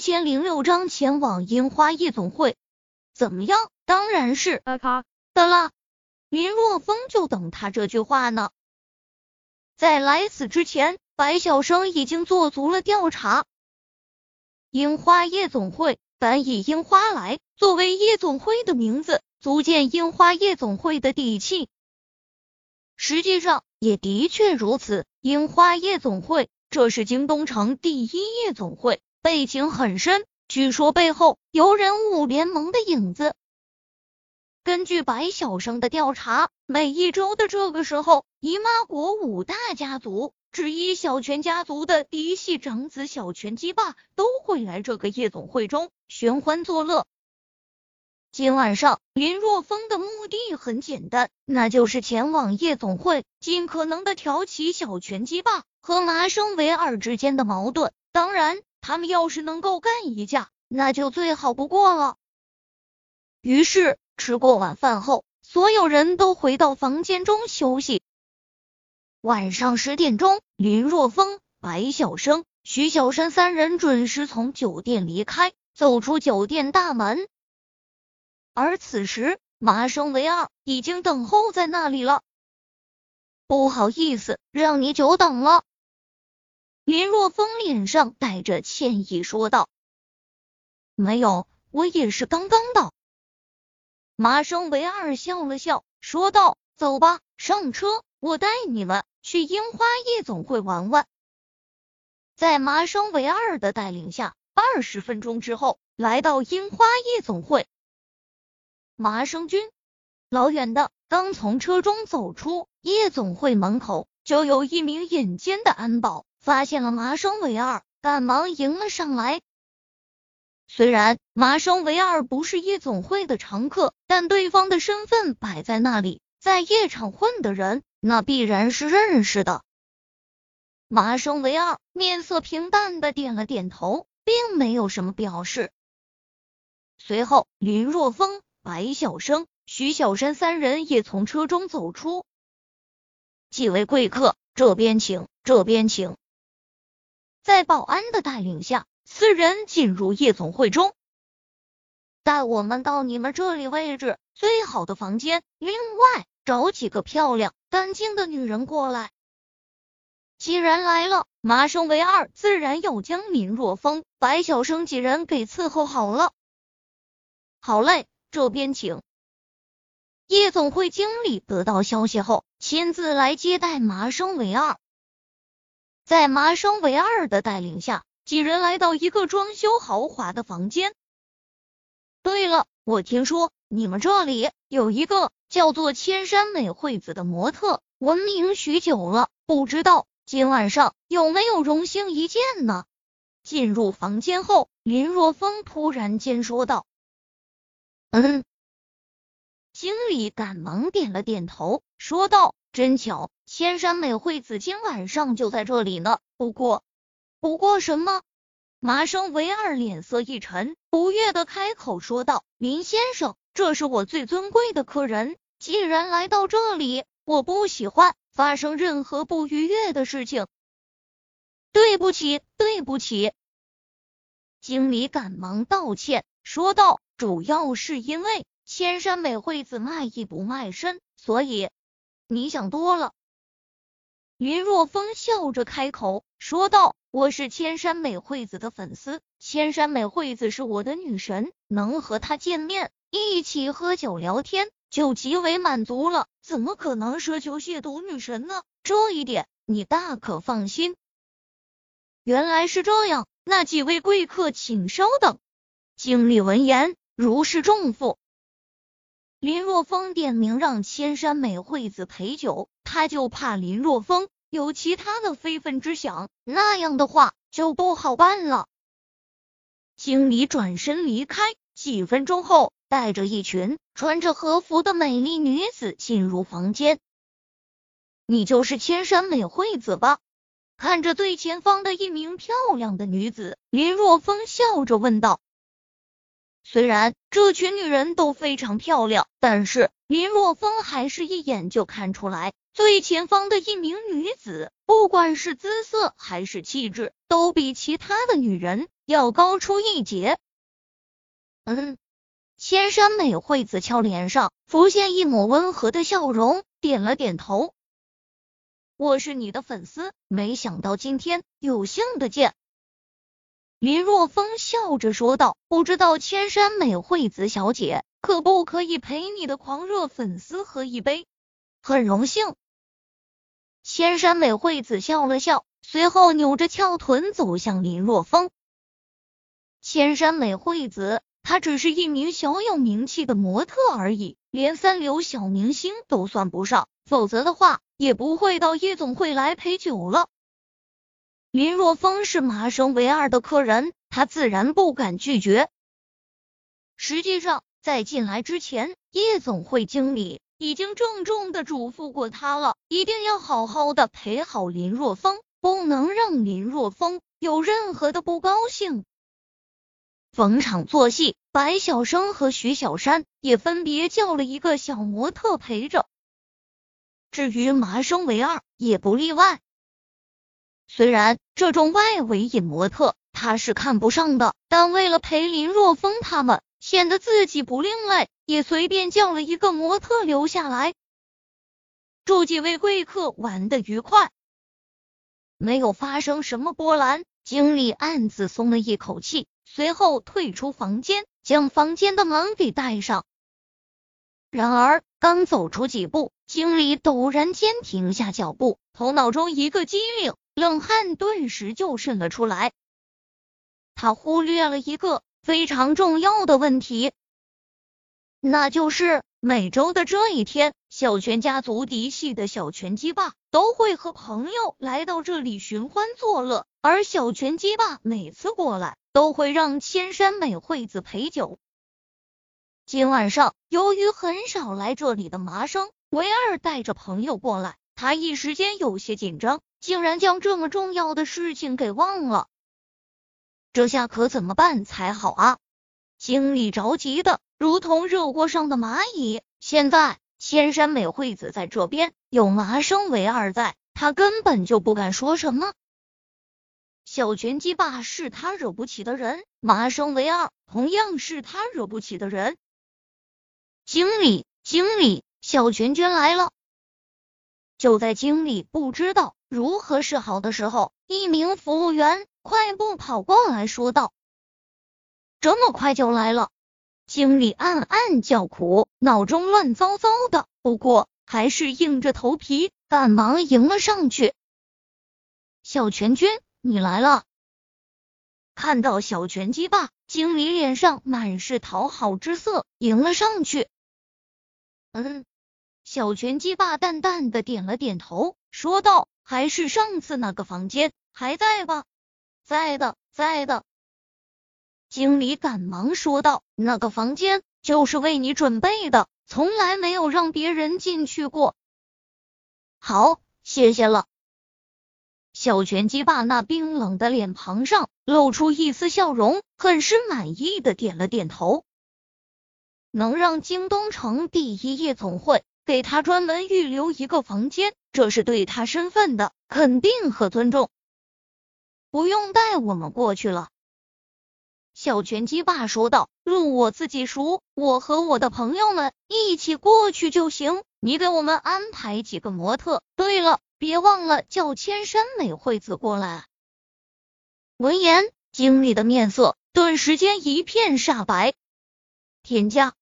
一千零六章前往樱花夜总会，怎么样？当然是的啦。林若风就等他这句话呢。在来此之前，白晓生已经做足了调查。樱花夜总会，本以樱花来作为夜总会的名字，足见樱花夜总会的底气。实际上也的确如此，樱花夜总会，这是京东城第一夜总会。背景很深，据说背后有人物联盟的影子。根据白晓生的调查，每一周的这个时候，姨妈国五大家族之一小泉家族的嫡系长子小泉基霸都会来这个夜总会中寻欢作乐。今晚上，林若风的目的很简单，那就是前往夜总会，尽可能的挑起小泉基霸和麻生唯二之间的矛盾。当然。他们要是能够干一架，那就最好不过了。于是吃过晚饭后，所有人都回到房间中休息。晚上十点钟，林若风、白晓生、徐小山三人准时从酒店离开，走出酒店大门。而此时，麻生唯二已经等候在那里了。不好意思，让你久等了。林若风脸上带着歉意说道：“没有，我也是刚刚到。”麻生唯二笑了笑，说道：“走吧，上车，我带你们去樱花夜总会玩玩。”在麻生唯二的带领下，二十分钟之后，来到樱花夜总会。麻生君，老远的刚从车中走出，夜总会门口就有一名眼尖的安保。发现了麻生唯二，赶忙迎了上来。虽然麻生唯二不是夜总会的常客，但对方的身份摆在那里，在夜场混的人，那必然是认识的。麻生唯二面色平淡的点了点头，并没有什么表示。随后，林若风、白晓生、徐小山三人也从车中走出。几位贵客，这边请，这边请。在保安的带领下，四人进入夜总会中。带我们到你们这里位置最好的房间，另外找几个漂亮干净的女人过来。既然来了，麻生唯二自然要将林若风、白晓生几人给伺候好了。好嘞，这边请。夜总会经理得到消息后，亲自来接待麻生唯二。在麻生唯二的带领下，几人来到一个装修豪华的房间。对了，我听说你们这里有一个叫做千山美惠子的模特，闻名许久了，不知道今晚上有没有荣幸一见呢？进入房间后，林若风突然间说道：“嗯。”经理赶忙点了点头，说道：“真巧。”千山美惠子今晚上就在这里呢。不过，不过什么？麻生唯二脸色一沉，不悦的开口说道：“林先生，这是我最尊贵的客人，既然来到这里，我不喜欢发生任何不愉悦的事情。对不起，对不起。”经理赶忙道歉，说道：“主要是因为千山美惠子卖艺不卖身，所以你想多了。”云若风笑着开口说道：“我是千山美惠子的粉丝，千山美惠子是我的女神，能和她见面，一起喝酒聊天，就极为满足了。怎么可能奢求亵渎女神呢？这一点你大可放心。”原来是这样，那几位贵客请稍等。经理闻言如释重负。林若风点名让千山美惠子陪酒。他就怕林若风有其他的非分之想，那样的话就不好办了。经理转身离开，几分钟后，带着一群穿着和服的美丽女子进入房间。你就是千山美惠子吧？看着最前方的一名漂亮的女子，林若风笑着问道。虽然这群女人都非常漂亮，但是林若风还是一眼就看出来，最前方的一名女子，不管是姿色还是气质，都比其他的女人要高出一截。嗯，千山美惠子俏脸上浮现一抹温和的笑容，点了点头。我是你的粉丝，没想到今天有幸的见。林若风笑着说道：“不知道千山美惠子小姐可不可以陪你的狂热粉丝喝一杯？”很荣幸。千山美惠子笑了笑，随后扭着翘臀走向林若风。千山美惠子，她只是一名小有名气的模特而已，连三流小明星都算不上，否则的话也不会到夜总会来陪酒了。林若风是麻生唯二的客人，他自然不敢拒绝。实际上，在进来之前，夜总会经理已经郑重的嘱咐过他了，一定要好好的陪好林若风，不能让林若风有任何的不高兴。逢场作戏，白晓生和徐小山也分别叫了一个小模特陪着，至于麻生唯二也不例外。虽然这种外围引模特他是看不上的，但为了陪林若风他们，显得自己不另类，也随便叫了一个模特留下来。祝几位贵客玩的愉快，没有发生什么波澜，经理暗自松了一口气，随后退出房间，将房间的门给带上。然而刚走出几步，经理陡然间停下脚步，头脑中一个机灵。冷汗顿时就渗了出来，他忽略了一个非常重要的问题，那就是每周的这一天，小泉家族嫡系的小泉基霸都会和朋友来到这里寻欢作乐，而小泉基霸每次过来都会让千山美惠子陪酒。今晚上，由于很少来这里的麻生唯二带着朋友过来，他一时间有些紧张。竟然将这么重要的事情给忘了，这下可怎么办才好啊？经理着急的如同热锅上的蚂蚁。现在千山美惠子在这边，有麻生唯二在，他根本就不敢说什么。小拳击霸是他惹不起的人，麻生唯二同样是他惹不起的人。经理，经理，小拳拳来了。就在经理不知道。如何是好的时候，一名服务员快步跑过来说道：“这么快就来了。”经理暗暗叫苦，脑中乱糟糟的，不过还是硬着头皮赶忙迎了上去。小泉君，你来了！看到小泉鸡霸，经理脸上满是讨好之色，迎了上去。嗯，小泉鸡霸淡淡的点了点头，说道。还是上次那个房间还在吧？在的，在的。经理赶忙说道：“那个房间就是为你准备的，从来没有让别人进去过。”好，谢谢了。小拳击霸那冰冷的脸庞上露出一丝笑容，很是满意的点了点头。能让京东城第一夜总会。给他专门预留一个房间，这是对他身份的肯定和尊重。不用带我们过去了，小拳击霸说道：“路我自己熟，我和我的朋友们一起过去就行。你给我们安排几个模特。对了，别忘了叫千山美惠子过来。”闻言，经理的面色顿时间一片煞白。天价。